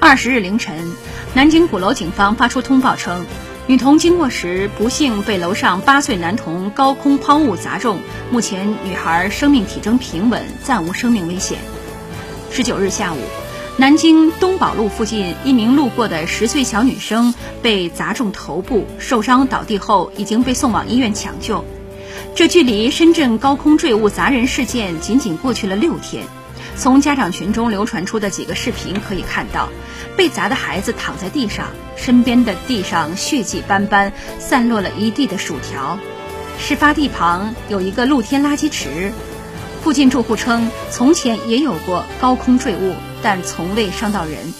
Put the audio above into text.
二十日凌晨，南京鼓楼警方发出通报称，女童经过时不幸被楼上八岁男童高空抛物砸中，目前女孩生命体征平稳，暂无生命危险。十九日下午，南京东宝路附近，一名路过的十岁小女生被砸中头部，受伤倒地后已经被送往医院抢救。这距离深圳高空坠物砸人事件仅仅过去了六天。从家长群中流传出的几个视频可以看到，被砸的孩子躺在地上，身边的地上血迹斑斑，散落了一地的薯条。事发地旁有一个露天垃圾池，附近住户称，从前也有过高空坠物，但从未伤到人。